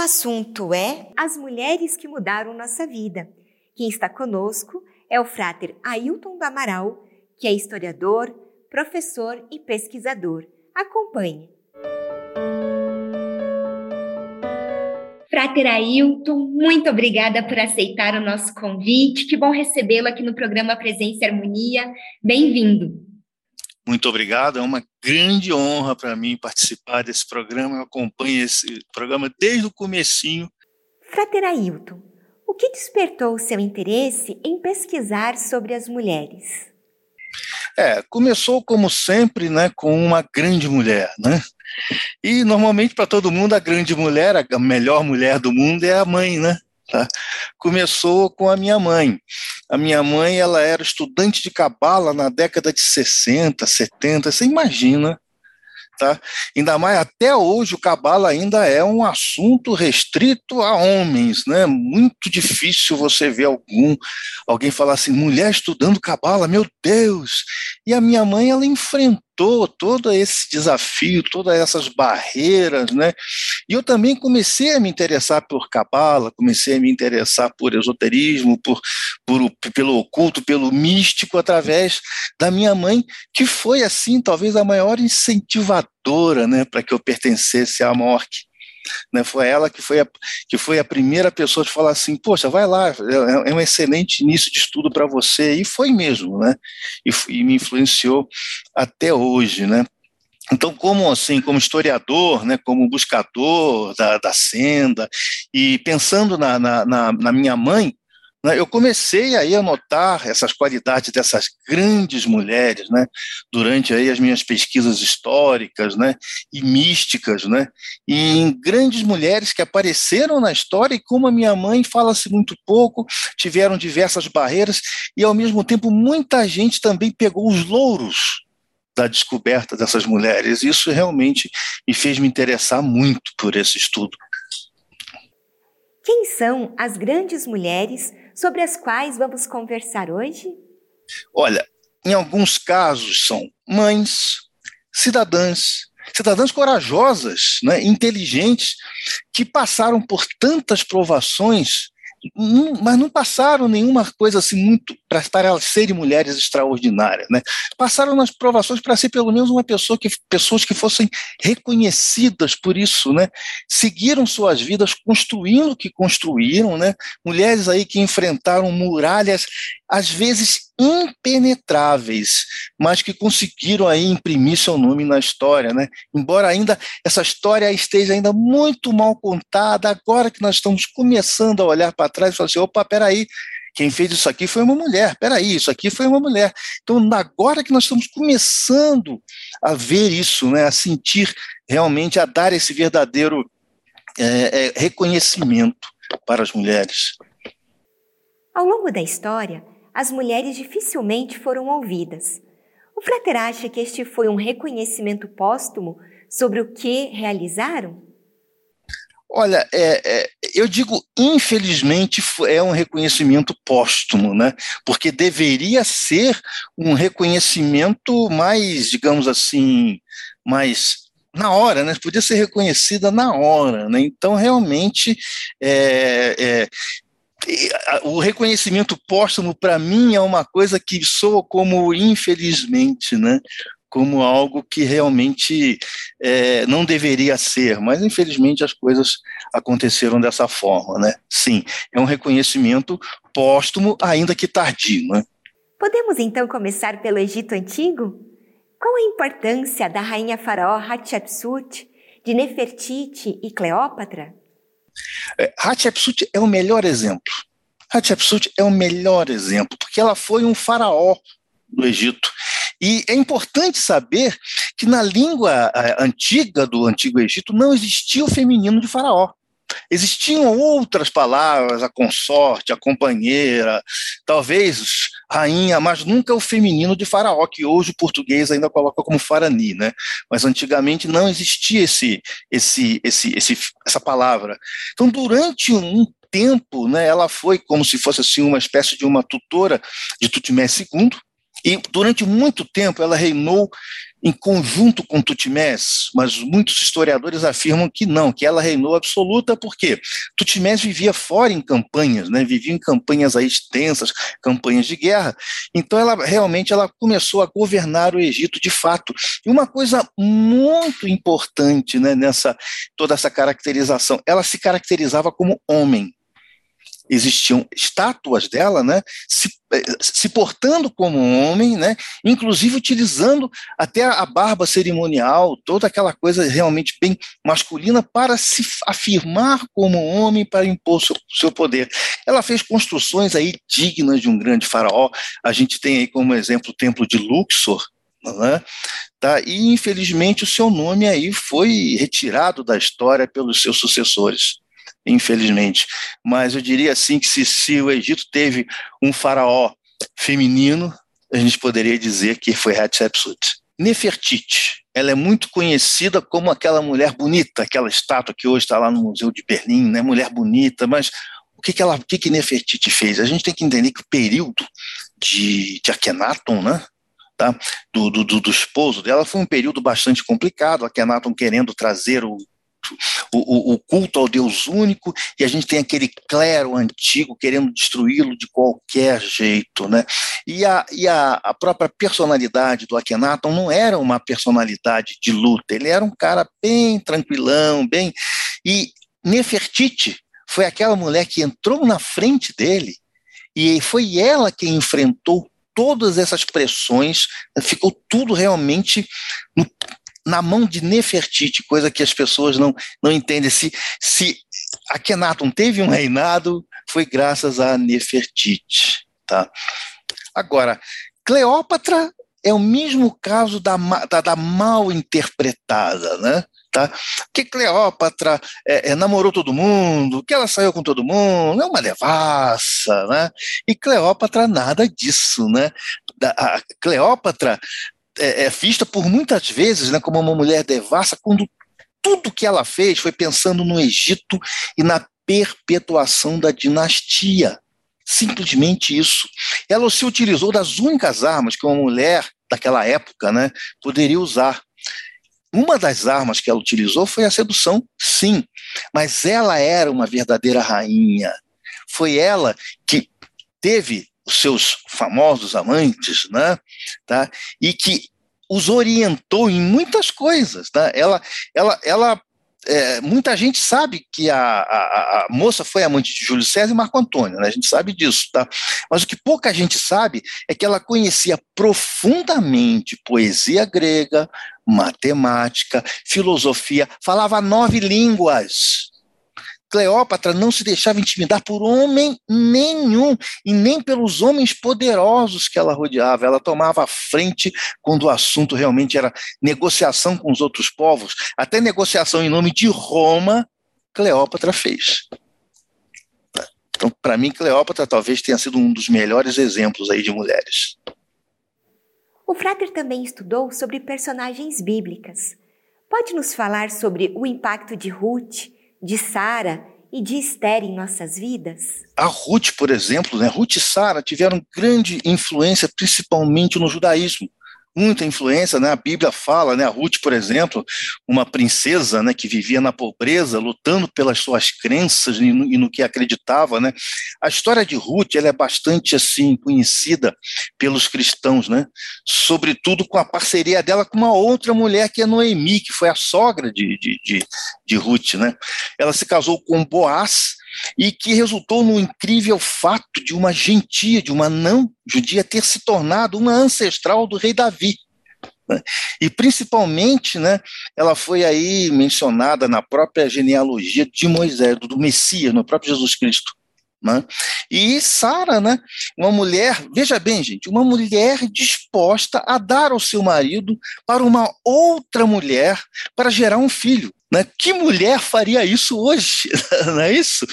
assunto é As Mulheres que Mudaram Nossa Vida. Quem está conosco é o fráter Ailton do Amaral, que é historiador, professor e pesquisador. Acompanhe. Frater Ailton, muito obrigada por aceitar o nosso convite. Que bom recebê-lo aqui no programa Presença e Harmonia. Bem-vindo. Muito obrigado, é uma grande honra para mim participar desse programa. Eu acompanho esse programa desde o comecinho. Frater Ailton, o que despertou o seu interesse em pesquisar sobre as mulheres? É, começou como sempre, né, com uma grande mulher, né? E normalmente para todo mundo a grande mulher, a melhor mulher do mundo é a mãe, né? Tá? Começou com a minha mãe. A minha mãe ela era estudante de cabala na década de 60, 70. Você imagina Tá? Ainda mais até hoje o cabala ainda é um assunto restrito a homens, né? Muito difícil você ver algum alguém falar assim, mulher estudando cabala, meu Deus. E a minha mãe ela enfrentou todo esse desafio, todas essas barreiras, né? E eu também comecei a me interessar por cabala, comecei a me interessar por esoterismo, por, por pelo oculto, pelo místico, através da minha mãe, que foi assim talvez a maior incentivadora, né, para que eu pertencesse à Morque. Né, foi ela que foi, a, que foi a primeira pessoa de falar assim, poxa, vai lá, é, é um excelente início de estudo para você, e foi mesmo, né, e, e, me influenciou até hoje, né. Então, como assim, como historiador, né, como buscador da, da senda, e pensando na, na, na, na minha mãe, eu comecei aí a notar essas qualidades dessas grandes mulheres, né, durante aí as minhas pesquisas históricas, né, e místicas, né, e em grandes mulheres que apareceram na história e como a minha mãe fala-se muito pouco, tiveram diversas barreiras e ao mesmo tempo muita gente também pegou os louros da descoberta dessas mulheres. Isso realmente me fez me interessar muito por esse estudo. Quem são as grandes mulheres sobre as quais vamos conversar hoje? Olha, em alguns casos são mães, cidadãs, cidadãs corajosas, né, inteligentes, que passaram por tantas provações mas não passaram nenhuma coisa assim muito para, para elas serem mulheres extraordinárias, né? Passaram nas provações para ser pelo menos uma pessoa que pessoas que fossem reconhecidas por isso, né? Seguiram suas vidas construindo o que construíram, né? Mulheres aí que enfrentaram muralhas às vezes impenetráveis, mas que conseguiram aí imprimir seu nome na história, né? Embora ainda essa história esteja ainda muito mal contada, agora que nós estamos começando a olhar para trás e falar assim, opa, peraí, quem fez isso aqui foi uma mulher, peraí, isso aqui foi uma mulher. Então, agora que nós estamos começando a ver isso, né, a sentir realmente, a dar esse verdadeiro é, é, reconhecimento para as mulheres. Ao longo da história, as mulheres dificilmente foram ouvidas. O Frater acha que este foi um reconhecimento póstumo sobre o que realizaram? Olha, é, é, eu digo infelizmente é um reconhecimento póstumo, né? Porque deveria ser um reconhecimento mais, digamos assim, mais na hora, né? Podia ser reconhecida na hora, né? Então realmente é, é o reconhecimento póstumo para mim é uma coisa que soa como infelizmente, né? Como algo que realmente é, não deveria ser, mas infelizmente as coisas aconteceram dessa forma, né? Sim, é um reconhecimento póstumo, ainda que tardio, né? Podemos então começar pelo Egito Antigo? Qual a importância da rainha faraó Hatshepsut, de Nefertiti e Cleópatra? É, Hatshepsut é o melhor exemplo. Hatshepsut é o melhor exemplo, porque ela foi um faraó do Egito. E é importante saber que na língua antiga do Antigo Egito não existia o feminino de faraó. Existiam outras palavras, a consorte, a companheira, talvez rainha, mas nunca o feminino de faraó, que hoje o português ainda coloca como farani, né? Mas antigamente não existia esse, esse, esse, esse, essa palavra. Então, durante um tempo, né, ela foi como se fosse assim uma espécie de uma tutora de Tutmés II, E durante muito tempo ela reinou em conjunto com Tutmés, mas muitos historiadores afirmam que não, que ela reinou absoluta, porque Tutmés vivia fora em campanhas, né, vivia em campanhas aí extensas, campanhas de guerra, então ela realmente ela começou a governar o Egito de fato. E uma coisa muito importante né, nessa toda essa caracterização, ela se caracterizava como homem, existiam estátuas dela, né, se, se portando como um homem, né, inclusive utilizando até a barba cerimonial, toda aquela coisa realmente bem masculina para se afirmar como homem, para impor seu, seu poder. Ela fez construções aí dignas de um grande faraó. A gente tem aí como exemplo o templo de Luxor, né? Tá? E infelizmente o seu nome aí foi retirado da história pelos seus sucessores infelizmente. Mas eu diria assim que se, se o Egito teve um faraó feminino, a gente poderia dizer que foi Hatshepsut. Nefertiti, ela é muito conhecida como aquela mulher bonita, aquela estátua que hoje está lá no Museu de Berlim, né? Mulher bonita, mas o que, que ela, o que, que Nefertiti fez? A gente tem que entender que o período de, de Akhenaton, né? Tá? Do, do, do, esposo dela foi um período bastante complicado, Akhenaton querendo trazer o o, o, culto ao Deus único, e a gente tem aquele clero antigo querendo destruí-lo de qualquer jeito. Né? E, a, e a, a própria personalidade do Akhenaton não era uma personalidade de luta, ele era um cara bem tranquilão, bem. E Nefertiti foi aquela mulher que entrou na frente dele, e foi ela quem enfrentou todas essas pressões, ficou tudo realmente no, na mão de Nefertiti, coisa que as pessoas não, não entendem. Se, se Akhenaton teve um reinado, foi graças a Nefertiti. Tá? Agora, Cleópatra é o mesmo caso da, da, da mal interpretada, né? Tá? Que Cleópatra é, é, namorou todo mundo, que ela saiu com todo mundo, é uma devassa, né? E Cleópatra nada disso, né? Da, Cleópatra é, é vista por muitas vezes né, como uma mulher devassa, quando tudo que ela fez foi pensando no Egito e na perpetuação da dinastia. Simplesmente isso. Ela se utilizou das únicas armas que uma mulher daquela época né, poderia usar. Uma das armas que ela utilizou foi a sedução, sim, mas ela era uma verdadeira rainha. Foi ela que teve os seus famosos amantes, né? Tá? E que os orientou em muitas coisas, tá? Ela, ela, ela é, muita gente sabe que a, a, a, moça foi amante de Júlio César e Marco Antônio, né? a gente sabe disso, tá? Mas o que pouca gente sabe é que ela conhecia profundamente poesia grega, matemática, filosofia, falava nove línguas. Cleópatra não se deixava intimidar por homem nenhum e nem pelos homens poderosos que ela rodeava. Ela tomava a frente quando o assunto realmente era negociação com os outros povos, até negociação em nome de Roma, Cleópatra fez. Então, para mim, Cleópatra talvez tenha sido um dos melhores exemplos aí de mulheres. O Frater também estudou sobre personagens bíblicas. Pode nos falar sobre o impacto de Ruth de Sara e de Esther em nossas vidas? A Ruth, por exemplo, né? Ruth e Sara tiveram grande influência, principalmente no judaísmo muita influência, né? A Bíblia fala, né? A Ruth, por exemplo, uma princesa, né, que vivia na pobreza, lutando pelas suas crenças e no, e no, que acreditava, né? A história de Ruth, ela é bastante assim conhecida pelos cristãos, né? Sobretudo com a parceria dela com uma outra mulher que é Noemi, que foi a sogra de, de, de, de Ruth, né? Ela se casou com Boaz, e que resultou no incrível fato de uma gentia, de uma não judia, ter se tornado uma ancestral do rei Davi. Né? E principalmente, né, ela foi aí mencionada na própria genealogia de Moisés, do Messias, no próprio Jesus Cristo. Né? E Sara, né, uma mulher, veja bem, gente, uma mulher disposta a dar ao seu marido para uma outra mulher para gerar um filho. Né? Que mulher faria isso hoje? Não é isso?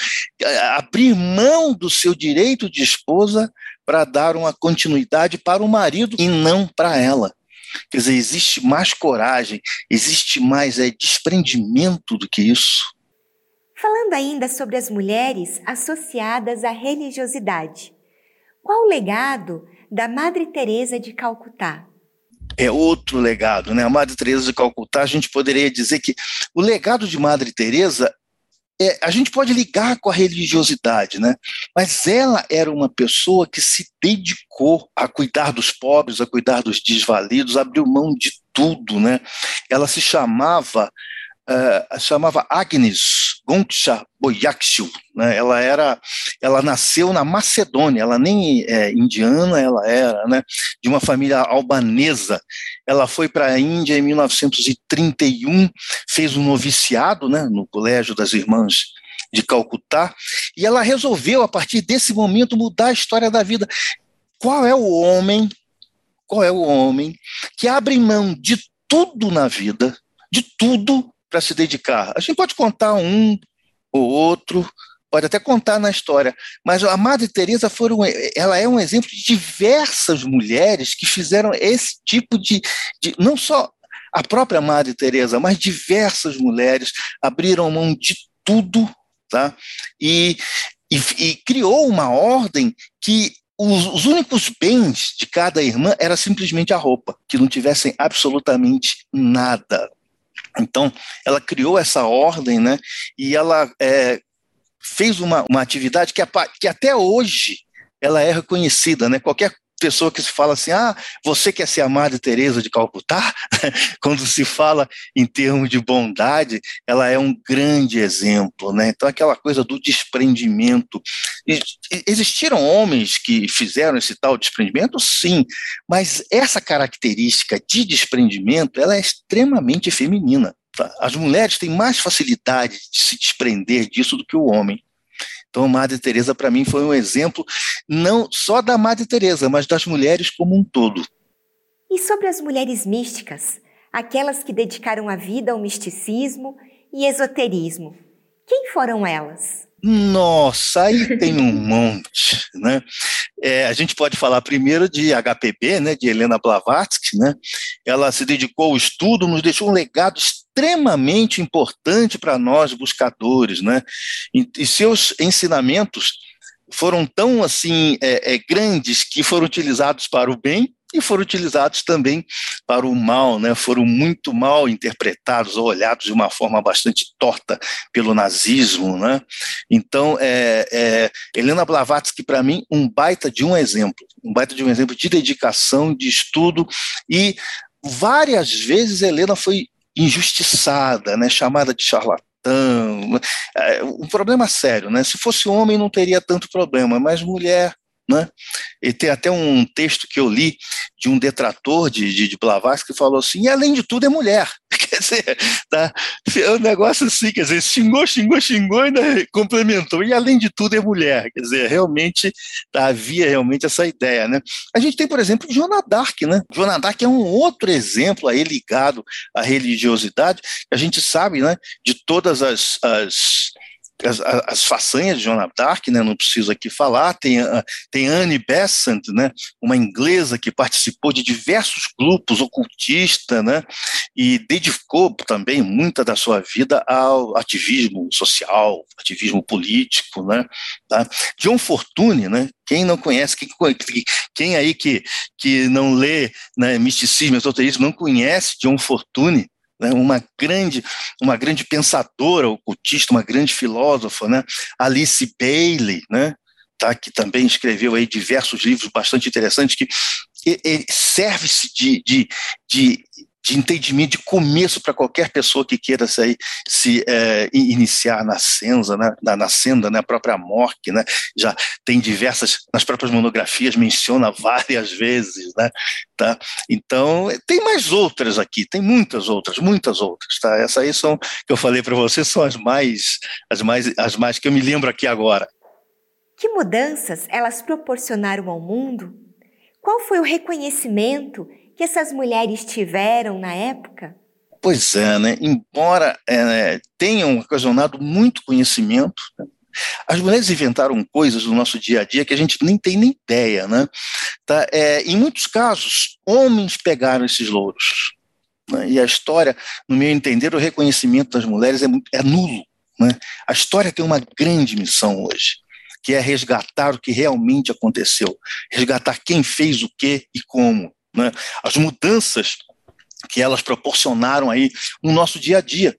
Abrir mão do seu direito de esposa para dar uma continuidade para o marido e não para ela. Quer dizer, existe mais coragem, existe mais é, desprendimento do que isso. Falando ainda sobre as mulheres associadas à religiosidade, qual o legado da Madre Teresa de Calcutá? É outro legado, né? A Madre Teresa de Calcutá, a gente poderia dizer que o legado de Madre Teresa é, a gente pode ligar com a religiosidade, né? Mas ela era uma pessoa que se dedicou a cuidar dos pobres, a cuidar dos desvalidos, abriu mão de tudo, né? Ela se chamava uh, chamava Agnes Goncha Boyakshu, né? Ela era, ela nasceu na Macedônia, ela nem é indiana, ela era, né? De uma família albanesa. Ela foi para a Índia em 1931, fez um noviciado, né? No colégio das irmãs de Calcutá, e ela resolveu a partir desse momento mudar a história da vida. Qual é o homem? Qual é o homem que abre mão de tudo na vida, de tudo para se dedicar. A gente pode contar um ou outro, pode até contar na história, mas a Madre Teresa foram, ela é um exemplo de diversas mulheres que fizeram esse tipo de, de não só a própria Madre Teresa, mas diversas mulheres abriram mão de tudo, tá? E, e, e criou uma ordem que os, os, únicos bens de cada irmã era simplesmente a roupa, que não tivessem absolutamente nada. Então, ela criou essa ordem, né? E ela é, fez uma, uma atividade que, que até hoje ela é reconhecida, né? Qualquer pessoa que se fala assim, ah, você quer ser a Madre Teresa de Calcutá? Quando se fala em termos de bondade, ela é um grande exemplo, né? Então aquela coisa do desprendimento. Existiram homens que fizeram esse tal desprendimento? Sim, mas essa característica de desprendimento, ela é extremamente feminina. Tá? As mulheres têm mais facilidade de se desprender disso do que o homem. Então, a Madre Teresa para mim foi um exemplo não só da Madre Teresa, mas das mulheres como um todo. E sobre as mulheres místicas, aquelas que dedicaram a vida ao misticismo e esoterismo, quem foram elas? Nossa, aí tem um monte, né? É, a gente pode falar primeiro de HPB, né, de Helena Blavatsky, né? Ela se dedicou ao estudo, nos deixou um legado extremamente importante para nós buscadores, né? E, e, seus ensinamentos foram tão assim é, é, grandes que foram utilizados para o bem e foram utilizados também para o mal, né? foram muito mal interpretados ou olhados de uma forma bastante torta pelo nazismo. Né? Então, é, é, Helena Blavatsky, para mim, um baita de um exemplo, um baita de um exemplo de dedicação, de estudo, e várias vezes Helena foi injustiçada, né? chamada de charlatã, é, um problema sério, né? Se fosse homem não teria tanto problema, mas mulher né? E tem até um texto que eu li de um detrator de, de, de Blavatsky que falou assim, e além de tudo é mulher. Quer dizer, tá? é um negócio assim, quer dizer, xingou, xingou, xingou e ainda complementou, e além de tudo é mulher. Quer dizer, realmente tá, havia realmente essa ideia. Né? A gente tem, por exemplo, Joana Dark, né? Joana Dark é um outro exemplo aí ligado à religiosidade, a gente sabe né, de todas as, as as, as, façanhas de Joana Dark, né, não preciso aqui falar, tem, tem Anne Besant, né, uma inglesa que participou de diversos grupos ocultistas, né, e dedicou também muita da sua vida ao ativismo social, ativismo político, né, tá? John Fortune, né, quem não conhece, quem, quem aí que, que não lê né, misticismo, esoterismo, não conhece John Fortune, né, uma grande uma grande pensadora ocultista, uma grande filósofa, né, Alice Bailey, né, tá, que também escreveu aí diversos livros bastante interessantes que serve-se de, de, de de entendimento, de começo para qualquer pessoa que queira sair, se é, iniciar na senda, né, na, na senda, né, a própria Mork, né, já tem diversas, nas próprias monografias menciona várias vezes, né, tá? Então, tem mais outras aqui, tem muitas outras, muitas outras, tá? Essas aí são, que eu falei para você, são as mais, as mais, as mais que eu me lembro aqui agora. Que mudanças elas proporcionaram ao mundo? Qual foi o reconhecimento que essas mulheres tiveram na época? Pois é, né? embora é, tenham ocasionado muito conhecimento, né? as mulheres inventaram coisas no nosso dia a dia que a gente nem tem nem ideia. Né? Tá? É, em muitos casos, homens pegaram esses louros. Né? E a história, no meu entender, o reconhecimento das mulheres é, é nulo. Né? A história tem uma grande missão hoje que é resgatar o que realmente aconteceu, resgatar quem fez o que e como, né? as mudanças que elas proporcionaram aí no nosso dia a dia.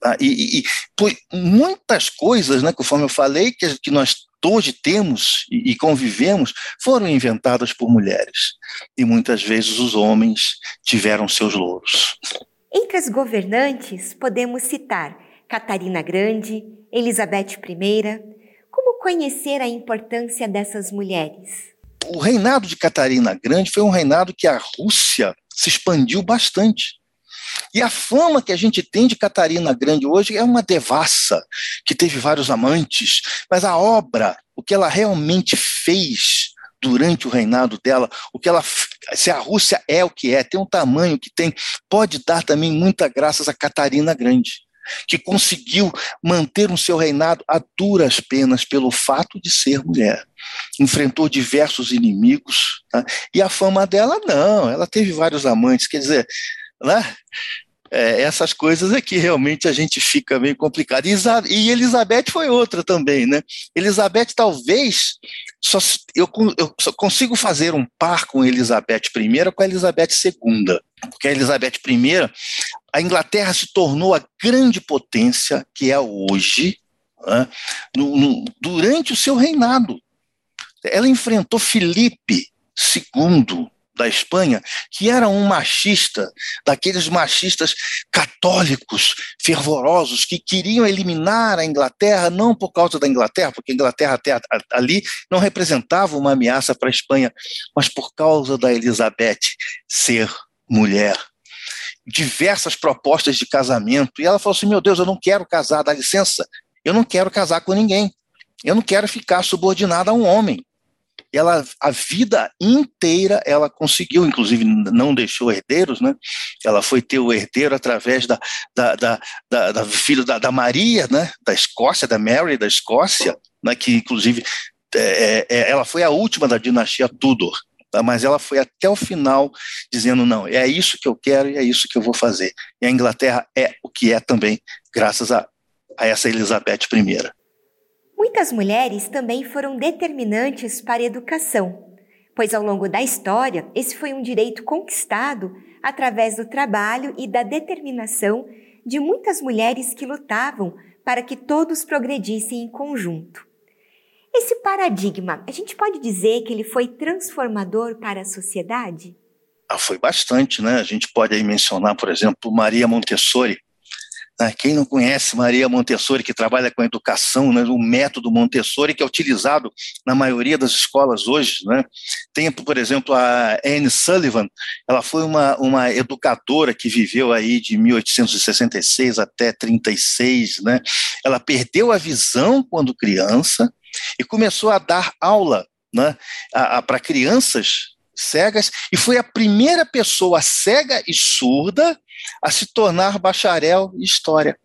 Tá? E, e, e muitas coisas, né, conforme eu falei, que, que nós hoje temos e, e convivemos, foram inventadas por mulheres. E muitas vezes os homens tiveram seus louros. Entre as governantes, podemos citar Catarina Grande, Elizabeth I. Como conhecer a importância dessas mulheres? O reinado de Catarina Grande foi um reinado que a Rússia se expandiu bastante. E a fama que a gente tem de Catarina Grande hoje é uma devassa, que teve vários amantes, mas a obra, o que ela realmente fez durante o reinado dela, o que ela se a Rússia é o que é, tem um tamanho que tem, pode dar também muita graças a Catarina Grande, que conseguiu manter o seu reinado a duras penas pelo fato de ser mulher. Enfrentou diversos inimigos, tá? e a fama dela não, ela teve vários amantes, quer dizer, né? É, essas coisas é que realmente a gente fica meio complicado. E Elizabeth foi outra também, né? Elizabeth talvez só eu, eu só consigo fazer um par com Elizabeth I com a Elizabeth II, porque a Elizabeth I, a Inglaterra se tornou a grande potência que é hoje né? no, no, durante o seu reinado. Ela enfrentou Filipe II, da Espanha, que era um machista, daqueles machistas católicos fervorosos que queriam eliminar a Inglaterra, não por causa da Inglaterra, porque a Inglaterra até ali não representava uma ameaça para a Espanha, mas por causa da Elizabeth ser mulher. Diversas propostas de casamento, e ela falou assim: meu Deus, eu não quero casar, dá licença, eu não quero casar com ninguém, eu não quero ficar subordinada a um homem ela a vida inteira ela conseguiu, inclusive não deixou herdeiros, né? Ela foi ter o herdeiro através da, da, da, da, da filho da, da, Maria, né? Da Escócia, da Mary da Escócia, né? Que inclusive é, é, ela foi a última da dinastia Tudor, tá? mas ela foi até o final dizendo não, é isso que eu quero e é isso que eu vou fazer. E a Inglaterra é o que é também, graças a, a essa Elizabeth I. Muitas mulheres também foram determinantes para a educação, pois ao longo da história esse foi um direito conquistado através do trabalho e da determinação de muitas mulheres que lutavam para que todos progredissem em conjunto. Esse paradigma, a gente pode dizer que ele foi transformador para a sociedade? Ah, foi bastante, né? A gente pode aí mencionar, por exemplo, Maria Montessori? Quem não conhece Maria Montessori, que trabalha com a educação, né, o método Montessori, que é utilizado na maioria das escolas hoje. Né? Tem, por exemplo, a Anne Sullivan, ela foi uma, uma educadora que viveu aí de 1866 até 36. Né? Ela perdeu a visão quando criança e começou a dar aula né, para crianças cegas e foi a primeira pessoa cega e surda a se tornar bacharel em história.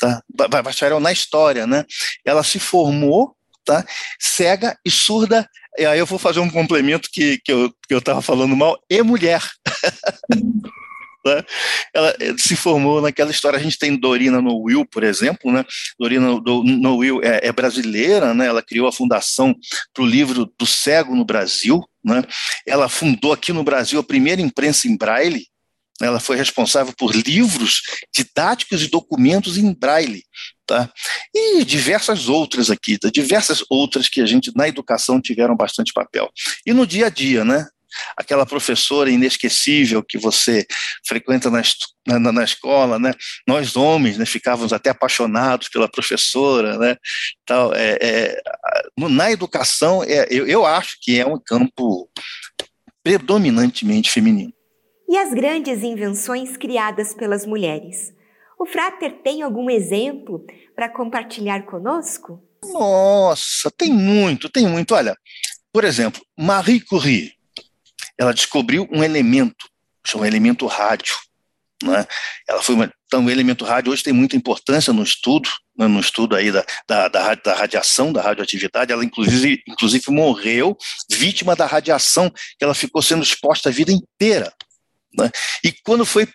Tá? Bacharel na história, né? Ela se formou tá? cega e surda. E aí eu vou fazer um complemento que, que eu estava falando mal, e mulher. Né? Ela se formou naquela história. A gente tem Dorina no Will, por exemplo, né? Dorina no Will é, é brasileira, né? Ela criou a fundação para o livro do cego no Brasil, né? Ela fundou aqui no Brasil a primeira imprensa em braille. Ela foi responsável por livros didáticos e documentos em braille, tá? E diversas outras aqui, tá? diversas outras que a gente na educação tiveram bastante papel. E no dia a dia, né? aquela professora inesquecível que você frequenta na, na, na, escola, né? Nós homens, né, ficávamos até apaixonados pela professora, né? Tal, é, é, na educação, é, eu, eu acho que é um campo predominantemente feminino. E as grandes invenções criadas pelas mulheres? O Frater tem algum exemplo para compartilhar conosco? Nossa, tem muito, tem muito. Olha, por exemplo, Marie Curie, ela descobriu um elemento, um elemento rádio. Né? Ela foi uma, então, o elemento rádio hoje tem muita importância no estudo, né, no estudo aí da, da, da, da, radiação, da radioatividade. Ela, inclusive, inclusive, morreu vítima da radiação que ela ficou sendo exposta a vida inteira. Né? E quando foi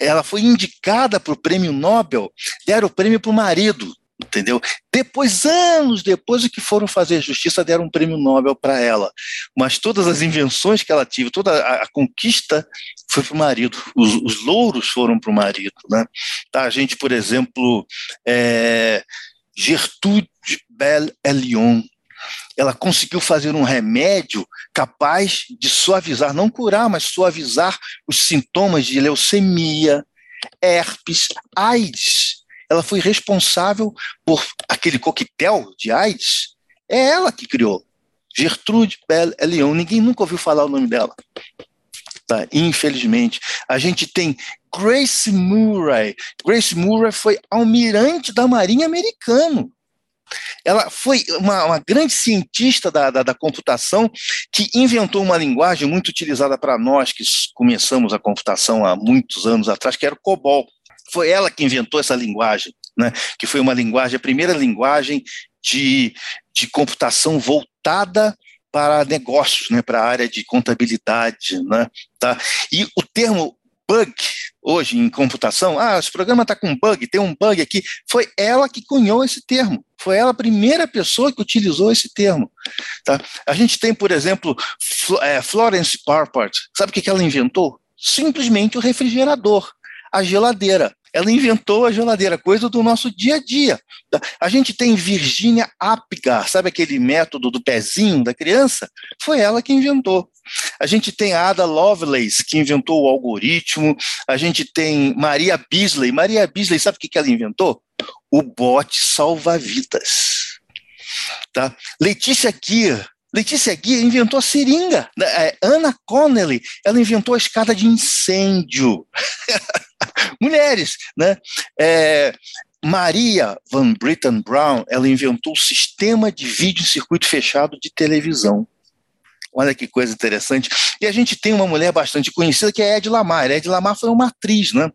ela foi indicada para o prêmio Nobel, deram o prêmio para o marido entendeu? Depois, anos depois, que foram fazer justiça deram um prêmio Nobel para ela. Mas todas as invenções que ela teve, toda a, a conquista foi para o marido. Os, os, louros foram para o marido. Né? Tá, a gente, por exemplo, é, Gertrude Bell Elion, ela conseguiu fazer um remédio capaz de suavizar, não curar, mas suavizar os sintomas de leucemia, herpes, AIDS ela foi responsável por aquele coquetel de AIDS. É ela que criou. Gertrude Bell Elion. Ninguém nunca ouviu falar o nome dela. Tá, infelizmente. A gente tem Grace Murray. Grace Murray foi almirante da Marinha Americana. Ela foi uma, uma grande cientista da, da, da, computação que inventou uma linguagem muito utilizada para nós que começamos a computação há muitos anos atrás, que era o COBOL. Foi ela que inventou essa linguagem, né? que foi uma linguagem, a primeira linguagem de, de computação voltada para negócios, né, para a área de contabilidade, né, tá? E o termo bug hoje em computação, ah, esse programa está com bug, tem um bug aqui, foi ela que cunhou esse termo, foi ela a primeira pessoa que utilizou esse termo, tá? A gente tem, por exemplo, é, Florence Parpart, sabe o que ela inventou? Simplesmente o refrigerador, a geladeira. Ela inventou a geladeira, coisa do nosso dia a dia. A gente tem Virginia Apgar, sabe aquele método do pezinho da criança? Foi ela que inventou. A gente tem a Ada Lovelace, que inventou o algoritmo. A gente tem Maria Beasley. Maria Beasley, sabe o que ela inventou? O bote salva-vidas. Tá? Letícia Gear, Letícia Guia inventou a seringa. Né? É, Anna Connelly, ela inventou a escada de incêndio. Mulheres, né? É, Maria Van Britten Brown, ela inventou o sistema de vídeo em circuito fechado de televisão. Olha que coisa interessante. E a gente tem uma mulher bastante conhecida que é Ed Lamar. Ed Lamar foi uma atriz, né?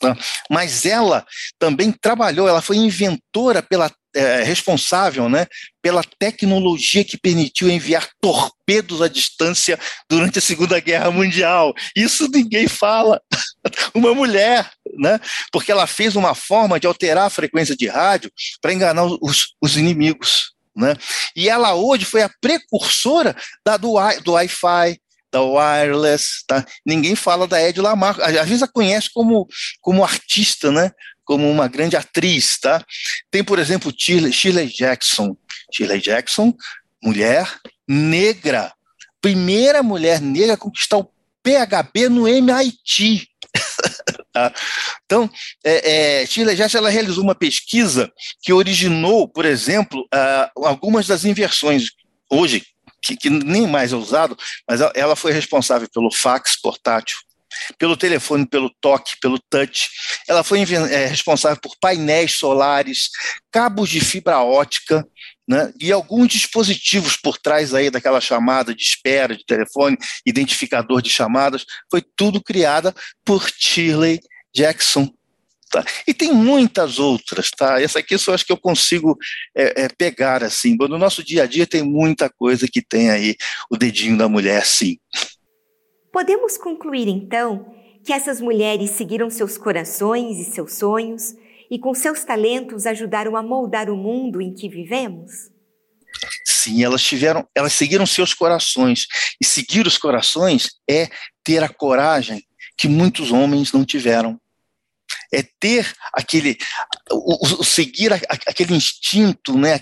Tá? Mas ela também trabalhou, ela foi inventora pela é, responsável né, pela tecnologia que permitiu enviar torpedos à distância durante a Segunda Guerra Mundial. Isso ninguém fala. Uma mulher, né, porque ela fez uma forma de alterar a frequência de rádio para enganar os, os inimigos. Né? E ela hoje foi a precursora da, do, do Wi-Fi, da Wireless, tá? Ninguém fala da Ed Lamar, às vezes a conhece como, como artista, né? Como uma grande atriz, tá? Tem, por exemplo, Shirley, Shirley Jackson. Shirley Jackson, mulher negra, primeira mulher negra a conquistar o PHB no MIT. tá? Então, é, é, Shirley ela realizou uma pesquisa que originou, por exemplo, uh, algumas das inversões hoje que, que nem mais é usado, mas ela foi responsável pelo fax portátil, pelo telefone, pelo toque, pelo touch. Ela foi é, responsável por painéis solares, cabos de fibra ótica, né, e alguns dispositivos por trás aí daquela chamada de espera de telefone, identificador de chamadas, foi tudo criada por Shirley Jackson, Tá? E tem muitas outras, tá? Essa aqui só acho que eu consigo é, é, pegar assim. No nosso dia a dia tem muita coisa que tem aí o dedinho da mulher, sim. Podemos concluir então que essas mulheres seguiram seus corações e seus sonhos e com seus talentos ajudaram a moldar o mundo em que vivemos? Sim, elas tiveram, elas seguiram seus corações e seguir os corações é ter a coragem que muitos homens não tiveram é ter aquele, o, o seguir a, aquele instinto, né,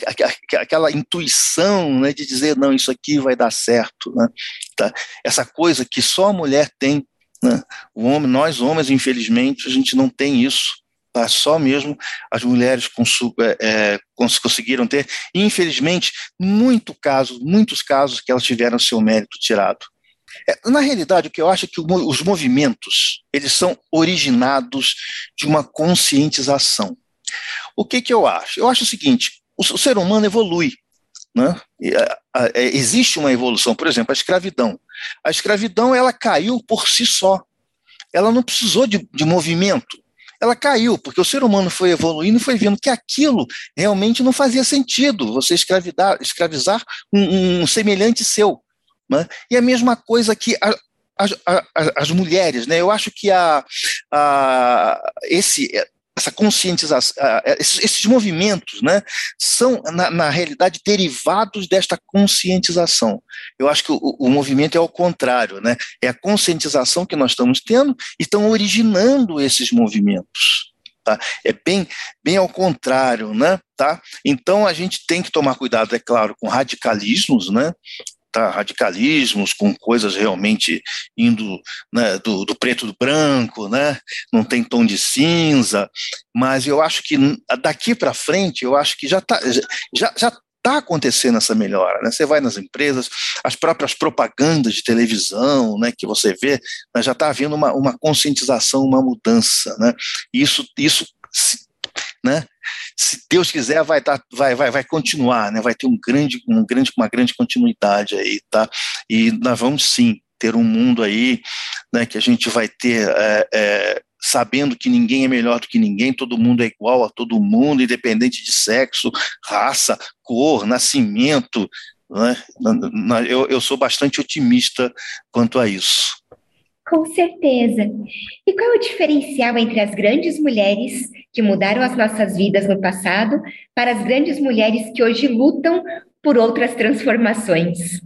aquela intuição, né, de dizer não, isso aqui vai dar certo, né, tá? Essa coisa que só a mulher tem, né? O homem, nós homens, infelizmente, a gente não tem isso. Tá? Só mesmo as mulheres é, é, conseguiram ter. E, infelizmente, muito caso, muitos casos que elas tiveram seu mérito tirado. É, na realidade, o que eu acho é que os movimentos eles são originados de uma conscientização. O que, que eu acho? Eu acho o seguinte: o, o ser humano evolui. Né? E, a, a, é, existe uma evolução, por exemplo, a escravidão. A escravidão ela caiu por si só. Ela não precisou de, de movimento. Ela caiu, porque o ser humano foi evoluindo e foi vendo que aquilo realmente não fazia sentido, você escravidar, escravizar um, um semelhante seu. Né? E a mesma coisa que a, as, as, mulheres, né? Eu acho que a, a, esse, essa conscientização, esses, movimentos, né, são na, na, realidade derivados desta conscientização. Eu acho que o, o, movimento é ao contrário, né? É a conscientização que nós estamos tendo e estão originando esses movimentos. Tá? É bem, bem ao contrário, né? Tá? Então a gente tem que tomar cuidado, é claro, com radicalismos, né? Tá, radicalismos, com coisas realmente indo né, do, do, preto do branco, né, não tem tom de cinza, mas eu acho que daqui para frente, eu acho que já está já, já está acontecendo essa melhora. Né? Você vai nas empresas, as próprias propagandas de televisão né, que você vê, né, já está havendo uma, uma conscientização, uma mudança. Né? Isso, isso né? se Deus quiser, vai, tá, vai, vai, vai continuar, né? vai ter um grande, um grande, uma grande continuidade aí. Tá? E nós vamos sim ter um mundo aí né, que a gente vai ter é, é, sabendo que ninguém é melhor do que ninguém, todo mundo é igual a todo mundo, independente de sexo, raça, cor, nascimento. Né? Eu, eu sou bastante otimista quanto a isso. Com certeza. E qual é o diferencial entre as grandes mulheres que mudaram as nossas vidas no passado para as grandes mulheres que hoje lutam por outras transformações?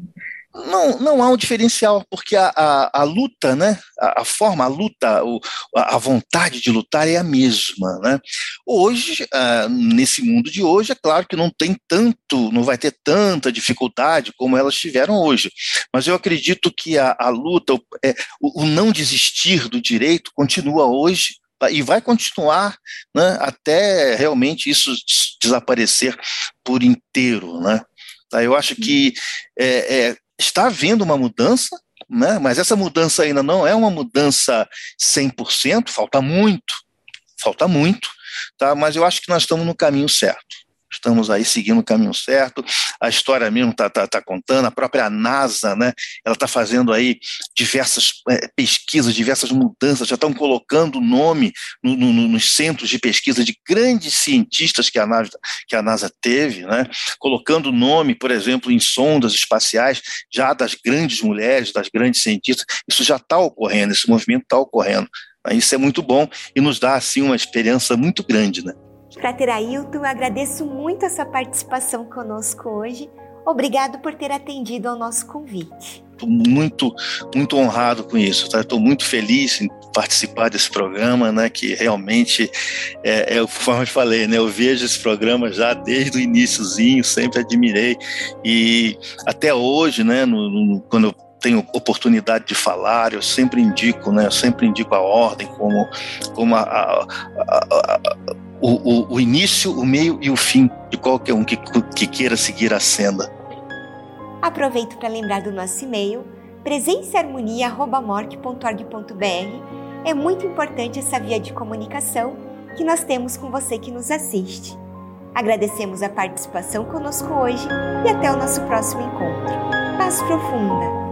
Não, não há um diferencial, porque a, a, a luta, né, a, a, forma, a luta, o, a vontade de lutar é a mesma. Né? Hoje, uh, nesse mundo de hoje, é claro que não tem tanto, não vai ter tanta dificuldade como elas tiveram hoje, mas eu acredito que a, a luta, o, é, o, o não desistir do direito continua hoje e vai continuar né, até realmente isso desaparecer por inteiro. Né? Tá? Eu acho que é, é, está havendo uma mudança, né? mas essa mudança ainda não é uma mudança 100%, falta muito, falta muito, tá? mas eu acho que nós estamos no caminho certo estamos aí seguindo o caminho certo. A história mesmo está tá, tá contando, a própria NASA, né? Ela está fazendo aí diversas é, pesquisas, diversas mudanças, já estão colocando nome no, no, nos centros de pesquisa de grandes cientistas que a NASA, que a NASA teve, né? Colocando nome, por exemplo, em sondas espaciais, já das grandes mulheres, das grandes cientistas. Isso já está ocorrendo, esse movimento está ocorrendo. Isso é muito bom e nos dá assim uma experiência muito grande, né? Frater Ailton, agradeço muito a sua participação conosco hoje. Obrigado por ter atendido ao nosso convite. Muito, muito honrado com isso. Tá? Estou muito feliz em participar desse programa, né? Que realmente, é, é, conforme eu falei, né? Eu vejo esse programa já desde o iníciozinho, sempre admirei e até hoje, né? No, no, quando eu tenho oportunidade de falar, eu sempre indico, né? Eu sempre indico a ordem como, como a, a, a, o, o, o, início, o meio e o fim de qualquer um que, que queira seguir a senda. Aproveito para lembrar do nosso e-mail presenceharmonia.org.br. É muito importante essa via de comunicação que nós temos com você que nos assiste. Agradecemos a participação conosco hoje e até o nosso próximo encontro. Paz profunda!